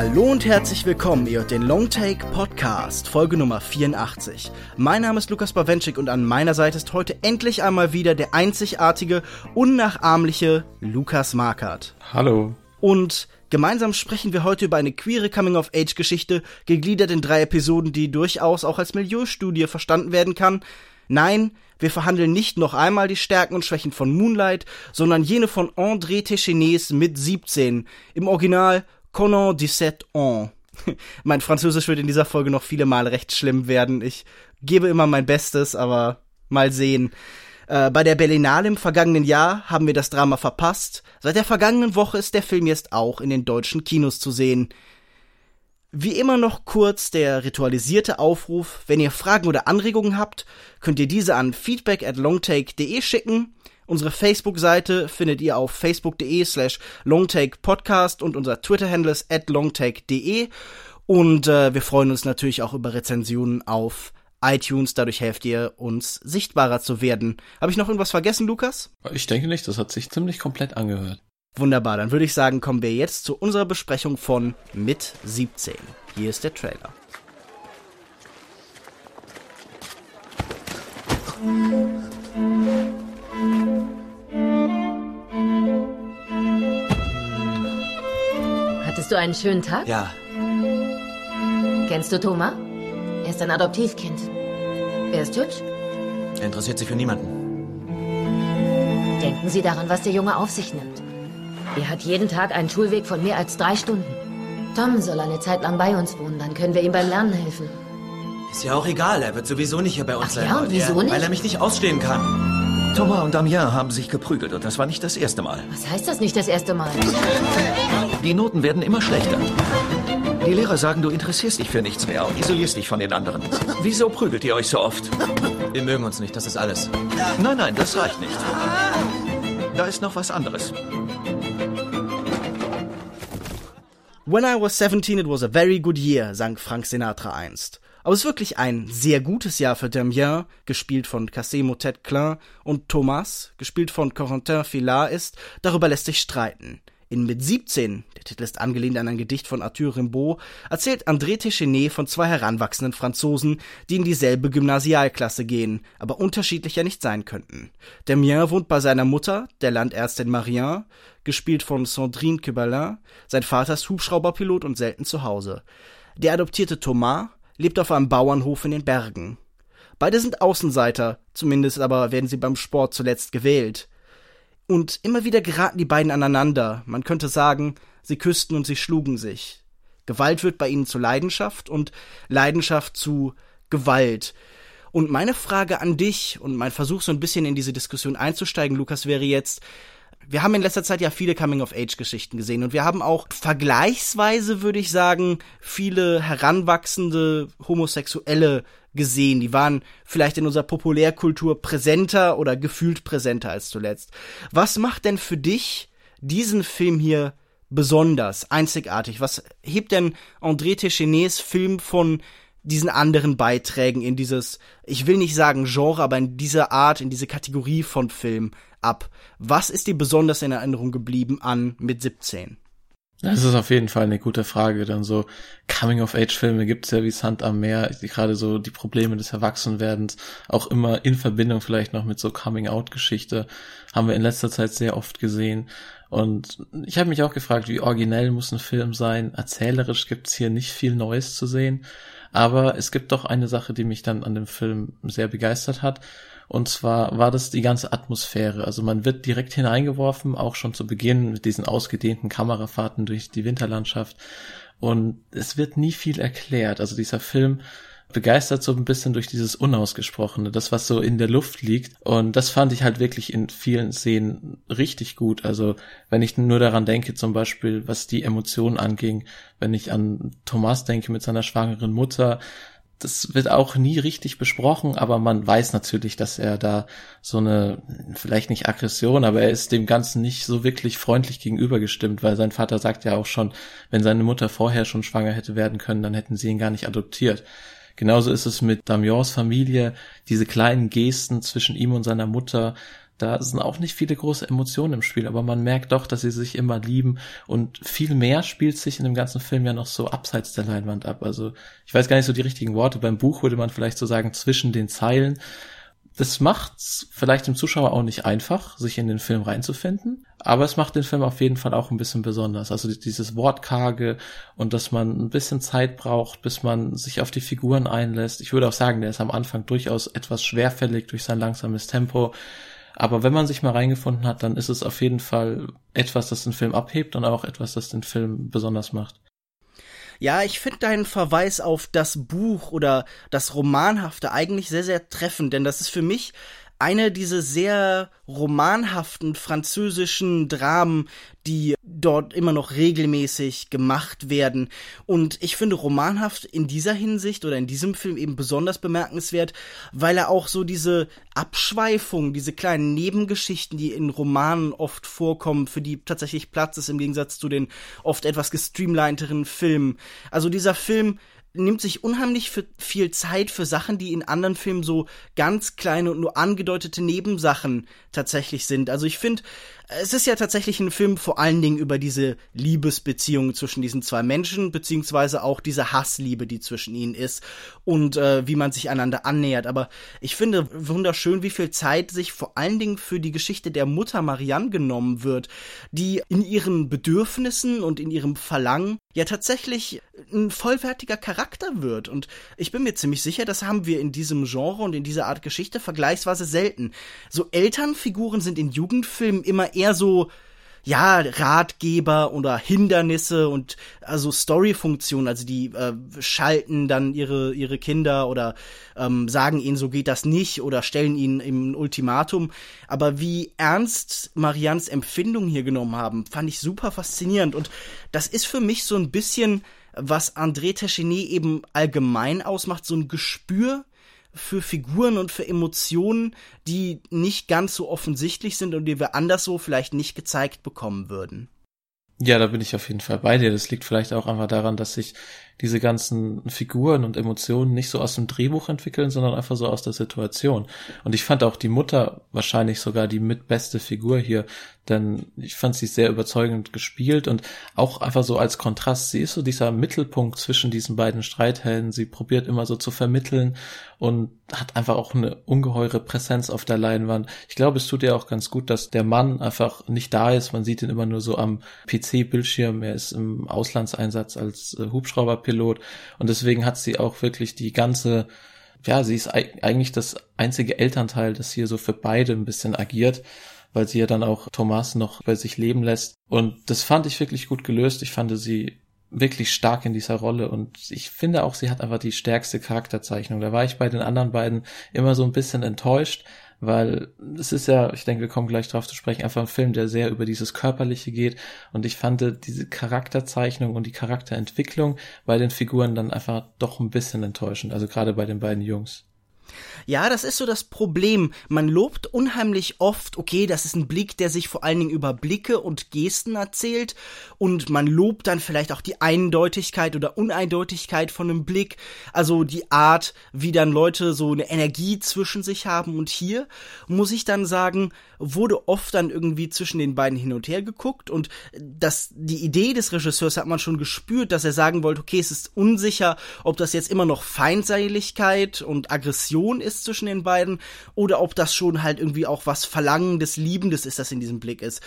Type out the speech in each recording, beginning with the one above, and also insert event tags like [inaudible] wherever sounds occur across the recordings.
Hallo und herzlich willkommen, ihr hört den Longtake Podcast, Folge Nummer 84. Mein Name ist Lukas Bawenschik und an meiner Seite ist heute endlich einmal wieder der einzigartige, unnachahmliche Lukas Markert. Hallo. Und gemeinsam sprechen wir heute über eine queere Coming-of-Age-Geschichte, gegliedert in drei Episoden, die durchaus auch als Milieustudie verstanden werden kann. Nein, wir verhandeln nicht noch einmal die Stärken und Schwächen von Moonlight, sondern jene von André Techines mit 17. Im Original Conan 17 ans. [laughs] mein Französisch wird in dieser Folge noch viele Mal recht schlimm werden. Ich gebe immer mein Bestes, aber mal sehen. Äh, bei der Berlinale im vergangenen Jahr haben wir das Drama verpasst. Seit der vergangenen Woche ist der Film jetzt auch in den deutschen Kinos zu sehen. Wie immer noch kurz der ritualisierte Aufruf. Wenn ihr Fragen oder Anregungen habt, könnt ihr diese an feedback at longtake.de schicken. Unsere Facebook-Seite findet ihr auf facebook.de slash longtakepodcast und unser Twitter-Handle ist at longtake.de und äh, wir freuen uns natürlich auch über Rezensionen auf iTunes, dadurch helft ihr uns sichtbarer zu werden. Habe ich noch irgendwas vergessen, Lukas? Ich denke nicht, das hat sich ziemlich komplett angehört. Wunderbar, dann würde ich sagen, kommen wir jetzt zu unserer Besprechung von Mit 17. Hier ist der Trailer. Hattest du einen schönen Tag? Ja. Kennst du Thomas? Er ist ein Adoptivkind. Er ist hübsch. Er interessiert sich für niemanden. Denken Sie daran, was der Junge auf sich nimmt. Er hat jeden Tag einen Schulweg von mehr als drei Stunden. Tom soll eine Zeit lang bei uns wohnen, dann können wir ihm beim Lernen helfen. Ist ja auch egal, er wird sowieso nicht hier bei uns Ach sein. ja, und wieso er, nicht? Weil er mich nicht ausstehen kann. Thomas und Damien haben sich geprügelt und das war nicht das erste Mal. Was heißt das nicht das erste Mal? Die Noten werden immer schlechter. Die Lehrer sagen, du interessierst dich für nichts mehr und isolierst dich von den anderen. Wieso prügelt ihr euch so oft? Wir mögen uns nicht, das ist alles. Nein, nein, das reicht nicht. Da ist noch was anderes. When I was 17 it was a very good year, sang Frank Sinatra einst. Aber es ist wirklich ein sehr gutes Jahr für Damien, gespielt von Cassé Motet Klein, und Thomas, gespielt von Corentin Filard, ist, darüber lässt sich streiten. In Mit 17, der Titel ist angelehnt an ein Gedicht von Arthur Rimbaud, erzählt André Téchiné von zwei heranwachsenden Franzosen, die in dieselbe Gymnasialklasse gehen, aber unterschiedlicher nicht sein könnten. Damien wohnt bei seiner Mutter, der Landärztin Marianne, gespielt von Sandrine Quebelin, sein Vater ist Hubschrauberpilot und selten zu Hause. Der adoptierte Thomas lebt auf einem Bauernhof in den Bergen. Beide sind Außenseiter, zumindest aber werden sie beim Sport zuletzt gewählt. Und immer wieder geraten die beiden aneinander. Man könnte sagen, sie küssten und sie schlugen sich. Gewalt wird bei ihnen zu Leidenschaft und Leidenschaft zu Gewalt. Und meine Frage an dich und mein Versuch so ein bisschen in diese Diskussion einzusteigen, Lukas, wäre jetzt, wir haben in letzter Zeit ja viele Coming-of-Age-Geschichten gesehen und wir haben auch vergleichsweise, würde ich sagen, viele heranwachsende Homosexuelle gesehen. Die waren vielleicht in unserer Populärkultur präsenter oder gefühlt präsenter als zuletzt. Was macht denn für dich diesen Film hier besonders, einzigartig? Was hebt denn André Techenets Film von diesen anderen Beiträgen in dieses, ich will nicht sagen Genre, aber in dieser Art, in diese Kategorie von Film ab? Was ist dir besonders in Erinnerung geblieben an mit 17? Das ist auf jeden Fall eine gute Frage. Dann so Coming-of-Age-Filme gibt's ja wie Sand am Meer, gerade so die Probleme des Erwachsenwerdens, auch immer in Verbindung vielleicht noch mit so Coming-out-Geschichte, haben wir in letzter Zeit sehr oft gesehen. Und ich habe mich auch gefragt, wie originell muss ein Film sein? Erzählerisch gibt's hier nicht viel Neues zu sehen. Aber es gibt doch eine Sache, die mich dann an dem Film sehr begeistert hat. Und zwar war das die ganze Atmosphäre. Also man wird direkt hineingeworfen, auch schon zu Beginn mit diesen ausgedehnten Kamerafahrten durch die Winterlandschaft. Und es wird nie viel erklärt. Also dieser Film begeistert so ein bisschen durch dieses Unausgesprochene, das, was so in der Luft liegt. Und das fand ich halt wirklich in vielen Szenen richtig gut. Also wenn ich nur daran denke, zum Beispiel, was die Emotionen anging, wenn ich an Thomas denke mit seiner schwangeren Mutter, das wird auch nie richtig besprochen, aber man weiß natürlich, dass er da so eine, vielleicht nicht Aggression, aber er ist dem Ganzen nicht so wirklich freundlich gegenübergestimmt, weil sein Vater sagt ja auch schon, wenn seine Mutter vorher schon schwanger hätte werden können, dann hätten sie ihn gar nicht adoptiert. Genauso ist es mit Damiens Familie, diese kleinen Gesten zwischen ihm und seiner Mutter, da sind auch nicht viele große Emotionen im Spiel, aber man merkt doch, dass sie sich immer lieben und viel mehr spielt sich in dem ganzen Film ja noch so abseits der Leinwand ab. Also ich weiß gar nicht so die richtigen Worte. Beim Buch würde man vielleicht so sagen zwischen den Zeilen. Das macht's vielleicht dem Zuschauer auch nicht einfach, sich in den Film reinzufinden, aber es macht den Film auf jeden Fall auch ein bisschen besonders. Also dieses Wortkarge und dass man ein bisschen Zeit braucht, bis man sich auf die Figuren einlässt. Ich würde auch sagen, der ist am Anfang durchaus etwas schwerfällig durch sein langsames Tempo. Aber wenn man sich mal reingefunden hat, dann ist es auf jeden Fall etwas, das den Film abhebt und auch etwas, das den Film besonders macht. Ja, ich finde deinen Verweis auf das Buch oder das Romanhafte eigentlich sehr, sehr treffend, denn das ist für mich eine dieser sehr romanhaften französischen Dramen, die dort immer noch regelmäßig gemacht werden. Und ich finde romanhaft in dieser Hinsicht oder in diesem Film eben besonders bemerkenswert, weil er auch so diese Abschweifung, diese kleinen Nebengeschichten, die in Romanen oft vorkommen, für die tatsächlich Platz ist im Gegensatz zu den oft etwas gestreamlineteren Filmen. Also dieser Film nimmt sich unheimlich viel Zeit für Sachen, die in anderen Filmen so ganz kleine und nur angedeutete Nebensachen tatsächlich sind. Also ich finde, es ist ja tatsächlich ein Film vor allen Dingen über diese Liebesbeziehung zwischen diesen zwei Menschen, beziehungsweise auch diese Hassliebe, die zwischen ihnen ist und äh, wie man sich einander annähert. Aber ich finde wunderschön, wie viel Zeit sich vor allen Dingen für die Geschichte der Mutter Marianne genommen wird, die in ihren Bedürfnissen und in ihrem Verlangen ja tatsächlich ein vollwertiger Charakter wird. Und ich bin mir ziemlich sicher, das haben wir in diesem Genre und in dieser Art Geschichte vergleichsweise selten. So Elternfiguren sind in Jugendfilmen immer eher so, ja, Ratgeber oder Hindernisse und also Storyfunktionen, also die äh, schalten dann ihre ihre Kinder oder ähm, sagen ihnen, so geht das nicht oder stellen ihnen im Ultimatum. Aber wie ernst Marians Empfindungen hier genommen haben, fand ich super faszinierend und das ist für mich so ein bisschen was André Techinet eben allgemein ausmacht, so ein Gespür für Figuren und für Emotionen, die nicht ganz so offensichtlich sind und die wir anderswo vielleicht nicht gezeigt bekommen würden. Ja, da bin ich auf jeden Fall bei dir. Das liegt vielleicht auch einfach daran, dass sich diese ganzen Figuren und Emotionen nicht so aus dem Drehbuch entwickeln, sondern einfach so aus der Situation. Und ich fand auch die Mutter wahrscheinlich sogar die mitbeste Figur hier, denn ich fand sie sehr überzeugend gespielt und auch einfach so als Kontrast. Sie ist so dieser Mittelpunkt zwischen diesen beiden Streithelden. Sie probiert immer so zu vermitteln und hat einfach auch eine ungeheure Präsenz auf der Leinwand. Ich glaube, es tut ihr auch ganz gut, dass der Mann einfach nicht da ist. Man sieht ihn immer nur so am PC-Bildschirm. Er ist im Auslandseinsatz als äh, Hubschrauberpilot und deswegen hat sie auch wirklich die ganze ja, sie ist eigentlich das einzige Elternteil, das hier so für beide ein bisschen agiert weil sie ja dann auch Thomas noch bei sich leben lässt. Und das fand ich wirklich gut gelöst. Ich fand sie wirklich stark in dieser Rolle und ich finde auch, sie hat einfach die stärkste Charakterzeichnung. Da war ich bei den anderen beiden immer so ein bisschen enttäuscht, weil es ist ja, ich denke, wir kommen gleich drauf zu sprechen, einfach ein Film, der sehr über dieses Körperliche geht und ich fand diese Charakterzeichnung und die Charakterentwicklung bei den Figuren dann einfach doch ein bisschen enttäuschend, also gerade bei den beiden Jungs. Ja, das ist so das Problem. Man lobt unheimlich oft, okay, das ist ein Blick, der sich vor allen Dingen über Blicke und Gesten erzählt. Und man lobt dann vielleicht auch die Eindeutigkeit oder Uneindeutigkeit von einem Blick. Also die Art, wie dann Leute so eine Energie zwischen sich haben. Und hier muss ich dann sagen, wurde oft dann irgendwie zwischen den beiden hin und her geguckt. Und das, die Idee des Regisseurs hat man schon gespürt, dass er sagen wollte, okay, es ist unsicher, ob das jetzt immer noch Feindseligkeit und Aggression ist zwischen den beiden oder ob das schon halt irgendwie auch was Verlangendes, Liebendes ist, das in diesem Blick ist.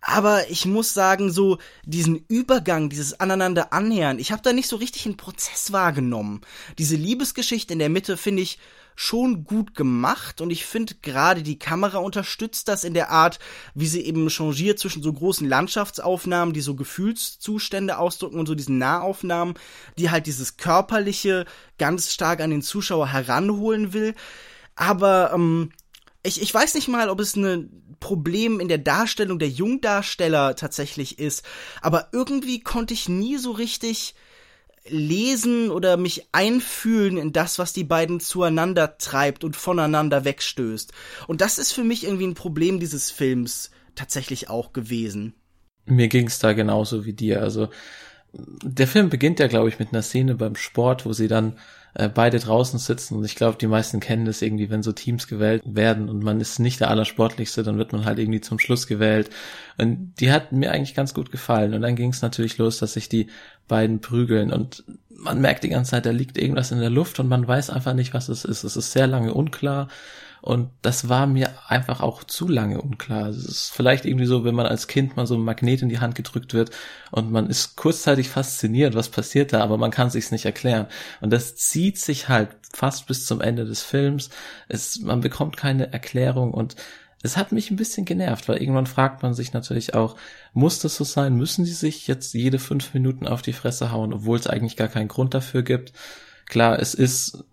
Aber ich muss sagen, so diesen Übergang, dieses aneinander annähern, ich habe da nicht so richtig einen Prozess wahrgenommen. Diese Liebesgeschichte in der Mitte finde ich schon gut gemacht und ich finde gerade die Kamera unterstützt das in der Art, wie sie eben changiert zwischen so großen Landschaftsaufnahmen, die so Gefühlszustände ausdrücken und so diesen Nahaufnahmen, die halt dieses körperliche ganz stark an den Zuschauer heranholen will. Aber ähm, ich, ich weiß nicht mal, ob es ein Problem in der Darstellung der Jungdarsteller tatsächlich ist, aber irgendwie konnte ich nie so richtig lesen oder mich einfühlen in das, was die beiden zueinander treibt und voneinander wegstößt. Und das ist für mich irgendwie ein Problem dieses Films tatsächlich auch gewesen. Mir ging's da genauso wie dir. Also der Film beginnt ja, glaube ich, mit einer Szene beim Sport, wo sie dann äh, beide draußen sitzen und ich glaube, die meisten kennen das irgendwie, wenn so Teams gewählt werden und man ist nicht der Allersportlichste, dann wird man halt irgendwie zum Schluss gewählt. Und die hat mir eigentlich ganz gut gefallen. Und dann ging es natürlich los, dass sich die beiden prügeln und man merkt die ganze Zeit, da liegt irgendwas in der Luft und man weiß einfach nicht, was es ist. Es ist sehr lange unklar und das war mir einfach auch zu lange unklar. Es ist vielleicht irgendwie so, wenn man als Kind mal so ein Magnet in die Hand gedrückt wird und man ist kurzzeitig fasziniert, was passiert da, aber man kann sich's nicht erklären. Und das zieht sich halt fast bis zum Ende des Films. Es, man bekommt keine Erklärung und es hat mich ein bisschen genervt, weil irgendwann fragt man sich natürlich auch, muss das so sein? Müssen sie sich jetzt jede fünf Minuten auf die Fresse hauen, obwohl es eigentlich gar keinen Grund dafür gibt? Klar, es ist,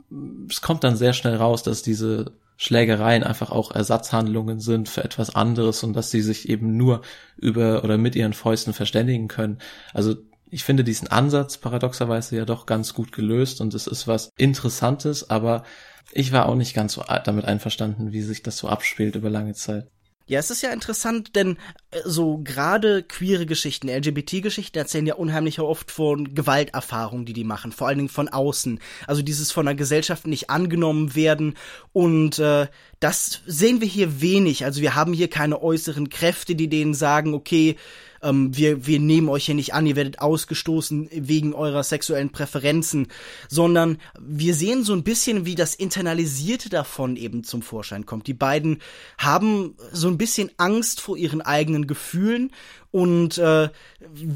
es kommt dann sehr schnell raus, dass diese Schlägereien einfach auch Ersatzhandlungen sind für etwas anderes und dass sie sich eben nur über oder mit ihren Fäusten verständigen können. Also ich finde diesen Ansatz paradoxerweise ja doch ganz gut gelöst und es ist was Interessantes, aber ich war auch nicht ganz so damit einverstanden, wie sich das so abspielt über lange Zeit. Ja, es ist ja interessant, denn äh, so gerade queere Geschichten, LGBT-Geschichten erzählen ja unheimlich oft von Gewalterfahrungen, die die machen, vor allen Dingen von außen. Also dieses von der Gesellschaft nicht angenommen werden und äh, das sehen wir hier wenig. Also wir haben hier keine äußeren Kräfte, die denen sagen, okay, ähm, wir, wir nehmen euch hier nicht an, ihr werdet ausgestoßen wegen eurer sexuellen Präferenzen, sondern wir sehen so ein bisschen, wie das Internalisierte davon eben zum Vorschein kommt. Die beiden haben so ein bisschen Angst vor ihren eigenen Gefühlen und äh,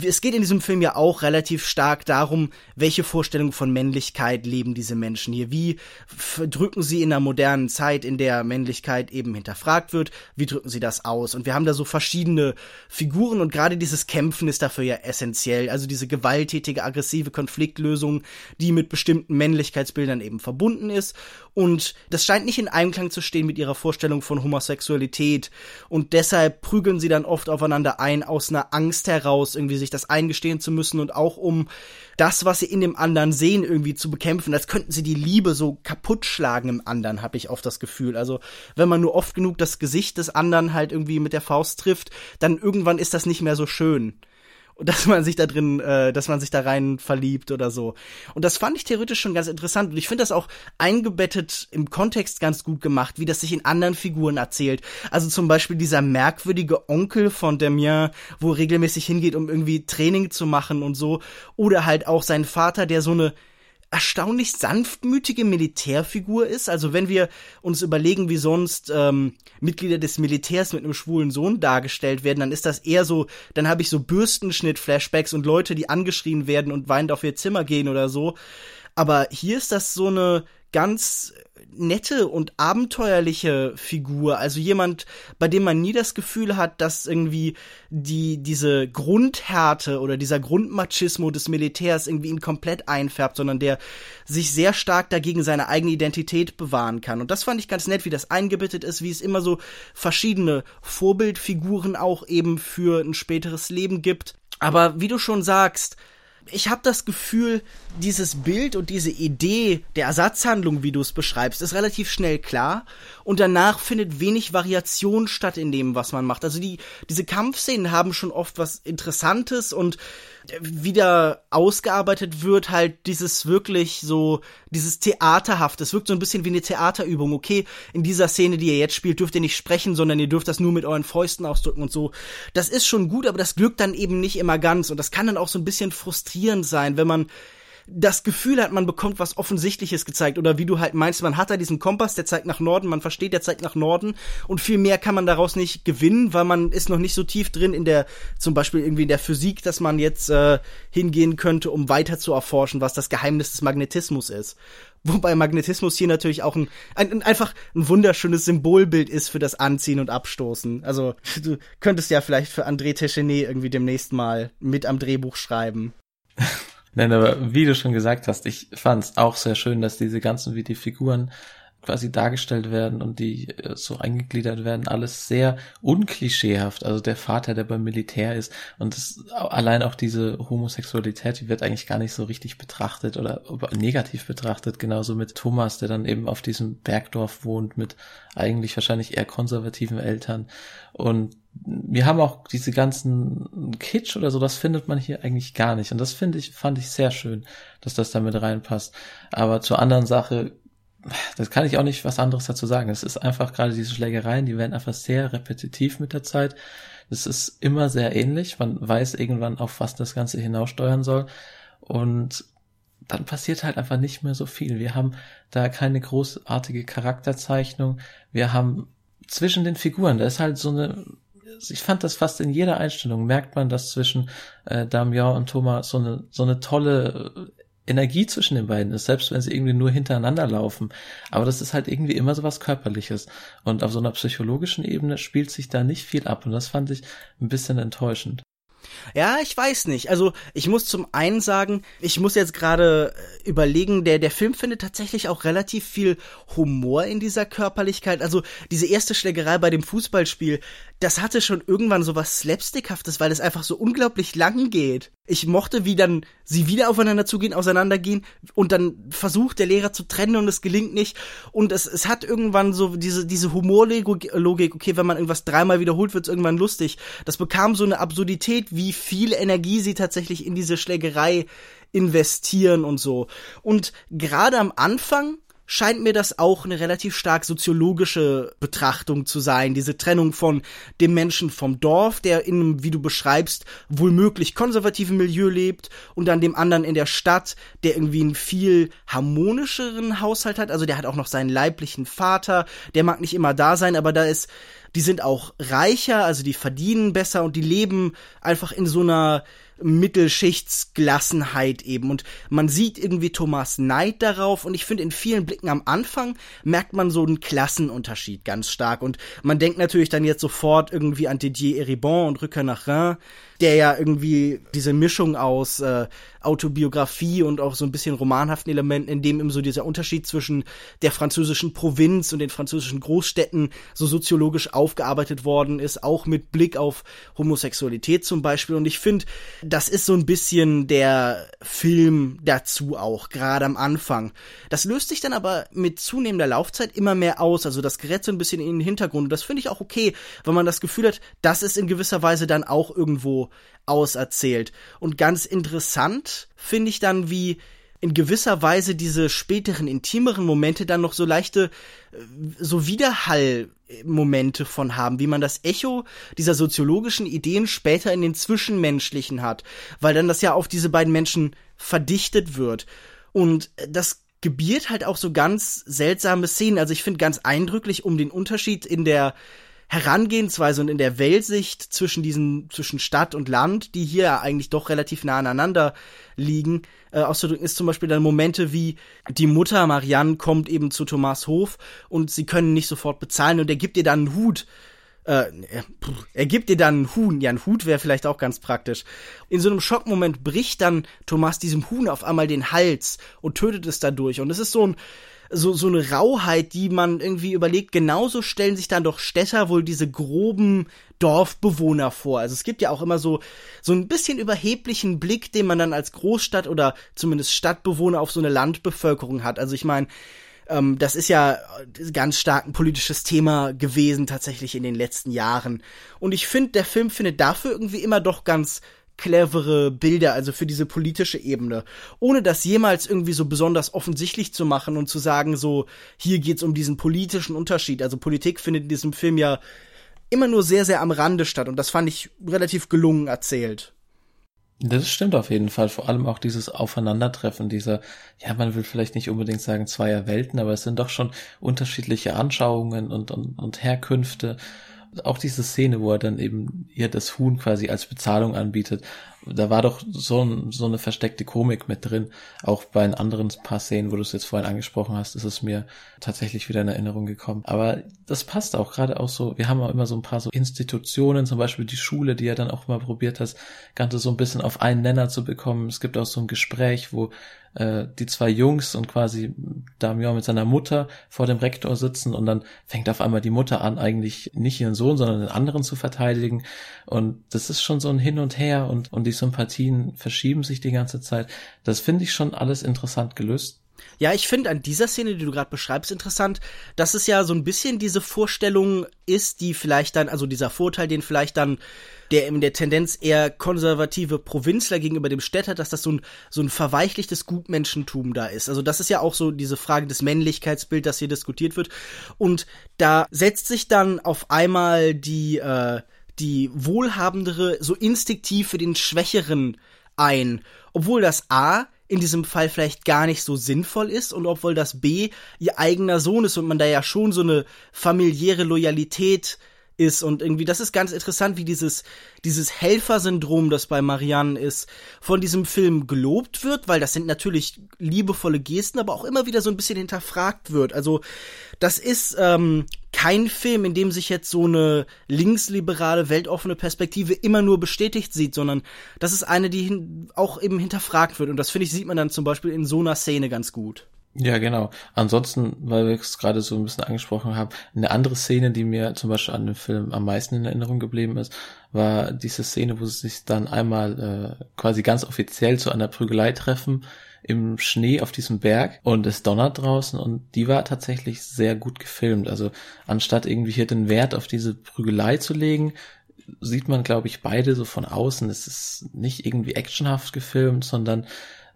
es geht in diesem Film ja auch relativ stark darum, welche Vorstellung von Männlichkeit leben diese Menschen hier. Wie drücken sie in der modernen Zeit, in der Männlichkeit eben hinterfragt wird, wie drücken sie das aus? Und wir haben da so verschiedene Figuren und gerade dieses Kämpfen ist dafür ja essentiell. Also diese gewalttätige, aggressive Konfliktlösung, die mit bestimmten Männlichkeitsbildern eben verbunden ist. Und das scheint nicht in Einklang zu stehen mit ihrer Vorstellung von Homosexualität. Und deshalb prügeln sie dann oft aufeinander ein aus aus einer Angst heraus, irgendwie sich das eingestehen zu müssen und auch um das, was sie in dem anderen sehen, irgendwie zu bekämpfen. Als könnten sie die Liebe so kaputt schlagen im anderen, habe ich oft das Gefühl. Also, wenn man nur oft genug das Gesicht des anderen halt irgendwie mit der Faust trifft, dann irgendwann ist das nicht mehr so schön und dass man sich da drin, äh, dass man sich da rein verliebt oder so. Und das fand ich theoretisch schon ganz interessant und ich finde das auch eingebettet im Kontext ganz gut gemacht, wie das sich in anderen Figuren erzählt. Also zum Beispiel dieser merkwürdige Onkel von Damien, wo er regelmäßig hingeht, um irgendwie Training zu machen und so. Oder halt auch sein Vater, der so eine erstaunlich sanftmütige Militärfigur ist. Also wenn wir uns überlegen, wie sonst ähm, Mitglieder des Militärs mit einem schwulen Sohn dargestellt werden, dann ist das eher so, dann habe ich so Bürstenschnitt-Flashbacks und Leute, die angeschrien werden und weinend auf ihr Zimmer gehen oder so. Aber hier ist das so eine ganz nette und abenteuerliche Figur, also jemand, bei dem man nie das Gefühl hat, dass irgendwie die diese Grundhärte oder dieser Grundmachismo des Militärs irgendwie ihn komplett einfärbt, sondern der sich sehr stark dagegen seine eigene Identität bewahren kann. Und das fand ich ganz nett, wie das eingebettet ist, wie es immer so verschiedene Vorbildfiguren auch eben für ein späteres Leben gibt. Aber wie du schon sagst, ich habe das Gefühl, dieses Bild und diese Idee der Ersatzhandlung, wie du es beschreibst, ist relativ schnell klar und danach findet wenig Variation statt in dem, was man macht. Also die diese Kampfszenen haben schon oft was Interessantes und wieder ausgearbeitet wird halt dieses wirklich so dieses theaterhaft. Es wirkt so ein bisschen wie eine Theaterübung. Okay, in dieser Szene, die ihr jetzt spielt, dürft ihr nicht sprechen, sondern ihr dürft das nur mit euren Fäusten ausdrücken und so. Das ist schon gut, aber das glückt dann eben nicht immer ganz und das kann dann auch so ein bisschen frustrierend sein, wenn man das Gefühl hat, man bekommt was Offensichtliches gezeigt. Oder wie du halt meinst, man hat da diesen Kompass, der zeigt nach Norden, man versteht, der zeigt nach Norden. Und viel mehr kann man daraus nicht gewinnen, weil man ist noch nicht so tief drin in der, zum Beispiel irgendwie in der Physik, dass man jetzt äh, hingehen könnte, um weiter zu erforschen, was das Geheimnis des Magnetismus ist. Wobei Magnetismus hier natürlich auch ein, ein, einfach ein wunderschönes Symbolbild ist für das Anziehen und Abstoßen. Also du könntest ja vielleicht für André Techenet irgendwie demnächst mal mit am Drehbuch schreiben. [laughs] Nein, aber wie du schon gesagt hast, ich fand es auch sehr schön, dass diese ganzen, wie die Figuren quasi dargestellt werden und die äh, so eingegliedert werden, alles sehr unklischeehaft. Also der Vater, der beim Militär ist und das, allein auch diese Homosexualität, die wird eigentlich gar nicht so richtig betrachtet oder negativ betrachtet. Genauso mit Thomas, der dann eben auf diesem Bergdorf wohnt mit eigentlich wahrscheinlich eher konservativen Eltern und wir haben auch diese ganzen Kitsch oder so, das findet man hier eigentlich gar nicht. Und das finde ich, fand ich sehr schön, dass das damit reinpasst. Aber zur anderen Sache das kann ich auch nicht was anderes dazu sagen. Es ist einfach gerade diese Schlägereien, die werden einfach sehr repetitiv mit der Zeit. Es ist immer sehr ähnlich. Man weiß irgendwann, auf was das Ganze hinaussteuern soll. Und dann passiert halt einfach nicht mehr so viel. Wir haben da keine großartige Charakterzeichnung. Wir haben zwischen den Figuren, da ist halt so eine, ich fand das fast in jeder Einstellung, merkt man, dass zwischen äh, Damian und Thomas so eine, so eine tolle Energie zwischen den beiden ist, selbst wenn sie irgendwie nur hintereinander laufen. Aber das ist halt irgendwie immer so was Körperliches. Und auf so einer psychologischen Ebene spielt sich da nicht viel ab. Und das fand ich ein bisschen enttäuschend. Ja, ich weiß nicht. Also ich muss zum einen sagen, ich muss jetzt gerade äh, überlegen, der, der Film findet tatsächlich auch relativ viel Humor in dieser Körperlichkeit. Also diese erste Schlägerei bei dem Fußballspiel, das hatte schon irgendwann so was Slapstickhaftes, weil es einfach so unglaublich lang geht. Ich mochte, wie dann sie wieder aufeinander zugehen, auseinandergehen und dann versucht der Lehrer zu trennen und es gelingt nicht. Und es, es hat irgendwann so diese, diese Humorlogik, okay, wenn man irgendwas dreimal wiederholt, wird es irgendwann lustig. Das bekam so eine Absurdität, wie viel Energie sie tatsächlich in diese Schlägerei investieren und so. Und gerade am Anfang scheint mir das auch eine relativ stark soziologische Betrachtung zu sein. Diese Trennung von dem Menschen vom Dorf, der in einem, wie du beschreibst, wohl möglich konservativen Milieu lebt und dann dem anderen in der Stadt, der irgendwie einen viel harmonischeren Haushalt hat. Also der hat auch noch seinen leiblichen Vater, der mag nicht immer da sein, aber da ist, die sind auch reicher, also die verdienen besser und die leben einfach in so einer Mittelschichtsgelassenheit eben. Und man sieht irgendwie Thomas Neid darauf und ich finde, in vielen Blicken am Anfang merkt man so einen Klassenunterschied ganz stark. Und man denkt natürlich dann jetzt sofort irgendwie an Didier Eribon und Rückkehr nach Rhin, der ja irgendwie diese Mischung aus äh, Autobiografie und auch so ein bisschen romanhaften Elementen, in dem eben so dieser Unterschied zwischen der französischen Provinz und den französischen Großstädten so soziologisch aufgearbeitet worden ist, auch mit Blick auf Homosexualität zum Beispiel. Und ich finde, das ist so ein bisschen der Film dazu auch, gerade am Anfang. Das löst sich dann aber mit zunehmender Laufzeit immer mehr aus. Also das gerät so ein bisschen in den Hintergrund. Und das finde ich auch okay, weil man das Gefühl hat, das ist in gewisser Weise dann auch irgendwo auserzählt. Und ganz interessant finde ich dann, wie in gewisser Weise diese späteren, intimeren Momente dann noch so leichte, äh, so Widerhallmomente von haben, wie man das Echo dieser soziologischen Ideen später in den Zwischenmenschlichen hat, weil dann das ja auf diese beiden Menschen verdichtet wird. Und das gebiert halt auch so ganz seltsame Szenen. Also ich finde ganz eindrücklich um den Unterschied in der Herangehensweise und in der Weltsicht zwischen diesen, zwischen Stadt und Land, die hier eigentlich doch relativ nah aneinander liegen, äh, auszudrücken, ist zum Beispiel dann Momente wie die Mutter Marianne kommt eben zu Thomas Hof und sie können nicht sofort bezahlen und er gibt ihr dann einen Hut. Äh, er gibt ihr dann einen Huhn. Ja, ein Hut wäre vielleicht auch ganz praktisch. In so einem Schockmoment bricht dann Thomas diesem Huhn auf einmal den Hals und tötet es dadurch. Und es ist so ein, so, so eine Rauheit, die man irgendwie überlegt, genauso stellen sich dann doch Städter wohl diese groben Dorfbewohner vor. Also es gibt ja auch immer so, so ein bisschen überheblichen Blick, den man dann als Großstadt oder zumindest Stadtbewohner auf so eine Landbevölkerung hat. Also ich meine, ähm, das ist ja ganz stark ein politisches Thema gewesen tatsächlich in den letzten Jahren. Und ich finde, der Film findet dafür irgendwie immer doch ganz clevere Bilder, also für diese politische Ebene, ohne das jemals irgendwie so besonders offensichtlich zu machen und zu sagen, so, hier geht's um diesen politischen Unterschied. Also Politik findet in diesem Film ja immer nur sehr, sehr am Rande statt und das fand ich relativ gelungen erzählt. Das stimmt auf jeden Fall. Vor allem auch dieses Aufeinandertreffen dieser, ja, man will vielleicht nicht unbedingt sagen zweier Welten, aber es sind doch schon unterschiedliche Anschauungen und, und, und Herkünfte auch diese Szene, wo er dann eben ihr das Huhn quasi als Bezahlung anbietet, da war doch so, so eine versteckte Komik mit drin. Auch bei den anderen paar Szenen, wo du es jetzt vorhin angesprochen hast, ist es mir tatsächlich wieder in Erinnerung gekommen. Aber das passt auch gerade auch so. Wir haben auch immer so ein paar so Institutionen, zum Beispiel die Schule, die er dann auch mal probiert hat, Ganze so ein bisschen auf einen Nenner zu bekommen. Es gibt auch so ein Gespräch, wo äh, die zwei Jungs und quasi Damian mit seiner Mutter vor dem Rektor sitzen und dann fängt auf einmal die Mutter an, eigentlich nicht ihren Sohn, sondern den anderen zu verteidigen. Und das ist schon so ein Hin und Her und, und die Sympathien verschieben sich die ganze Zeit. Das finde ich schon alles interessant gelöst. Ja, ich finde an dieser Szene, die du gerade beschreibst, interessant, dass es ja so ein bisschen diese Vorstellung ist, die vielleicht dann, also dieser Vorteil, den vielleicht dann der in der Tendenz eher konservative Provinzler gegenüber dem Städter, dass das so ein, so ein verweichlichtes Gutmenschentum da ist. Also das ist ja auch so diese Frage des Männlichkeitsbild, das hier diskutiert wird. Und da setzt sich dann auf einmal die, äh, die wohlhabendere so instinktiv für den Schwächeren ein. Obwohl das A in diesem Fall vielleicht gar nicht so sinnvoll ist und obwohl das B ihr eigener Sohn ist und man da ja schon so eine familiäre Loyalität ist und irgendwie das ist ganz interessant, wie dieses dieses Helfersyndrom, das bei Marianne ist, von diesem Film gelobt wird, weil das sind natürlich liebevolle Gesten, aber auch immer wieder so ein bisschen hinterfragt wird. Also das ist ähm, kein Film, in dem sich jetzt so eine linksliberale, weltoffene Perspektive immer nur bestätigt sieht, sondern das ist eine, die hin auch eben hinterfragt wird. Und das finde ich, sieht man dann zum Beispiel in so einer Szene ganz gut. Ja, genau. Ansonsten, weil wir es gerade so ein bisschen angesprochen haben, eine andere Szene, die mir zum Beispiel an dem Film am meisten in Erinnerung geblieben ist, war diese Szene, wo sie sich dann einmal äh, quasi ganz offiziell zu einer Prügelei treffen im Schnee auf diesem Berg und es donnert draußen und die war tatsächlich sehr gut gefilmt. Also anstatt irgendwie hier den Wert auf diese Prügelei zu legen, sieht man, glaube ich, beide so von außen. Es ist nicht irgendwie actionhaft gefilmt, sondern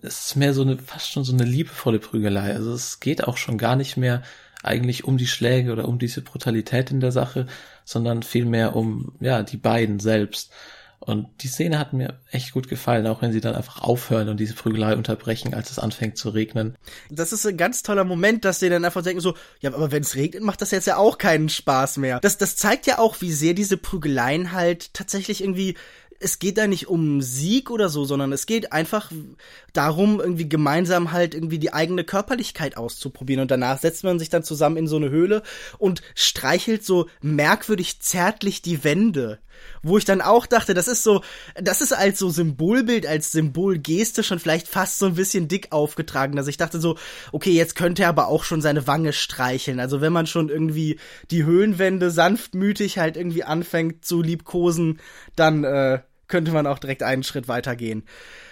es ist mehr so eine, fast schon so eine liebevolle Prügelei. Also es geht auch schon gar nicht mehr eigentlich um die Schläge oder um diese Brutalität in der Sache, sondern vielmehr um, ja, die beiden selbst. Und die Szene hat mir echt gut gefallen, auch wenn sie dann einfach aufhören und diese Prügelei unterbrechen, als es anfängt zu regnen. Das ist ein ganz toller Moment, dass sie dann einfach denken so, ja, aber wenn es regnet, macht das jetzt ja auch keinen Spaß mehr. Das, das zeigt ja auch, wie sehr diese Prügeleien halt tatsächlich irgendwie es geht da nicht um Sieg oder so, sondern es geht einfach darum, irgendwie gemeinsam halt irgendwie die eigene Körperlichkeit auszuprobieren. Und danach setzt man sich dann zusammen in so eine Höhle und streichelt so merkwürdig zärtlich die Wände. Wo ich dann auch dachte, das ist so, das ist als so Symbolbild, als Symbolgeste schon vielleicht fast so ein bisschen dick aufgetragen, dass ich dachte so, okay, jetzt könnte er aber auch schon seine Wange streicheln. Also wenn man schon irgendwie die Höhlenwände sanftmütig halt irgendwie anfängt zu liebkosen, dann äh, könnte man auch direkt einen Schritt weitergehen.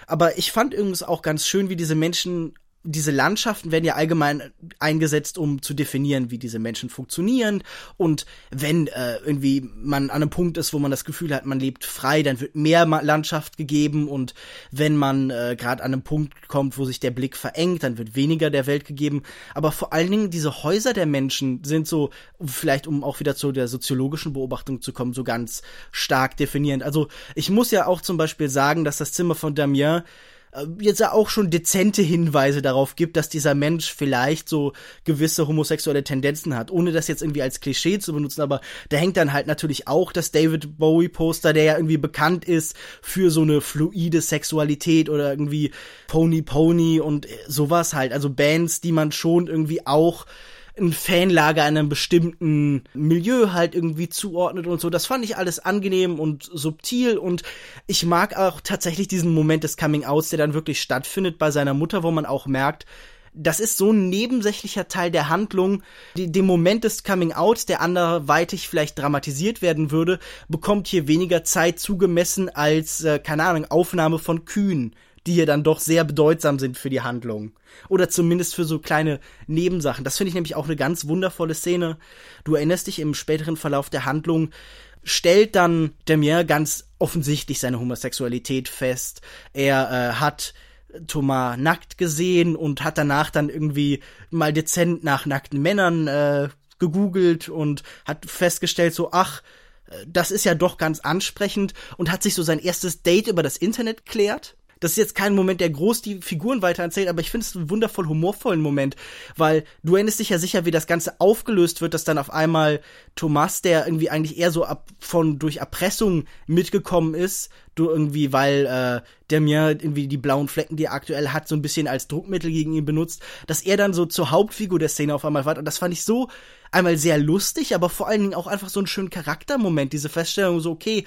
Aber ich fand übrigens auch ganz schön, wie diese Menschen diese Landschaften werden ja allgemein eingesetzt, um zu definieren, wie diese Menschen funktionieren. Und wenn äh, irgendwie man an einem Punkt ist, wo man das Gefühl hat, man lebt frei, dann wird mehr Landschaft gegeben. Und wenn man äh, gerade an einem Punkt kommt, wo sich der Blick verengt, dann wird weniger der Welt gegeben. Aber vor allen Dingen diese Häuser der Menschen sind so, vielleicht um auch wieder zu der soziologischen Beobachtung zu kommen, so ganz stark definierend. Also ich muss ja auch zum Beispiel sagen, dass das Zimmer von Damien äh, jetzt auch schon dezente Hinweise darauf gibt, dass dieser Mensch vielleicht so gewisse homosexuelle Tendenzen hat, ohne das jetzt irgendwie als Klischee zu benutzen, aber da hängt dann halt natürlich auch das David Bowie Poster, der ja irgendwie bekannt ist für so eine fluide Sexualität oder irgendwie Pony Pony und sowas halt, also Bands, die man schon irgendwie auch ein Fanlager einem bestimmten Milieu halt irgendwie zuordnet und so. Das fand ich alles angenehm und subtil und ich mag auch tatsächlich diesen Moment des Coming-Outs, der dann wirklich stattfindet bei seiner Mutter, wo man auch merkt, das ist so ein nebensächlicher Teil der Handlung. Dem Moment des Coming Outs, der anderweitig vielleicht dramatisiert werden würde, bekommt hier weniger Zeit zugemessen als, äh, keine Ahnung, Aufnahme von Kühen die hier dann doch sehr bedeutsam sind für die Handlung. Oder zumindest für so kleine Nebensachen. Das finde ich nämlich auch eine ganz wundervolle Szene. Du erinnerst dich im späteren Verlauf der Handlung, stellt dann Damien ganz offensichtlich seine Homosexualität fest. Er äh, hat Thomas nackt gesehen und hat danach dann irgendwie mal dezent nach nackten Männern äh, gegoogelt und hat festgestellt, so, ach, äh, das ist ja doch ganz ansprechend und hat sich so sein erstes Date über das Internet klärt das ist jetzt kein Moment, der groß die Figuren weitererzählt, aber ich finde es einen wundervoll humorvollen Moment, weil du erinnerst dich ja sicher, wie das Ganze aufgelöst wird, dass dann auf einmal Thomas, der irgendwie eigentlich eher so ab, von durch Erpressung mitgekommen ist, du irgendwie, weil äh, der mir irgendwie die blauen Flecken, die er aktuell hat, so ein bisschen als Druckmittel gegen ihn benutzt, dass er dann so zur Hauptfigur der Szene auf einmal war. Und das fand ich so einmal sehr lustig, aber vor allen Dingen auch einfach so einen schönen Charaktermoment, diese Feststellung, so, okay,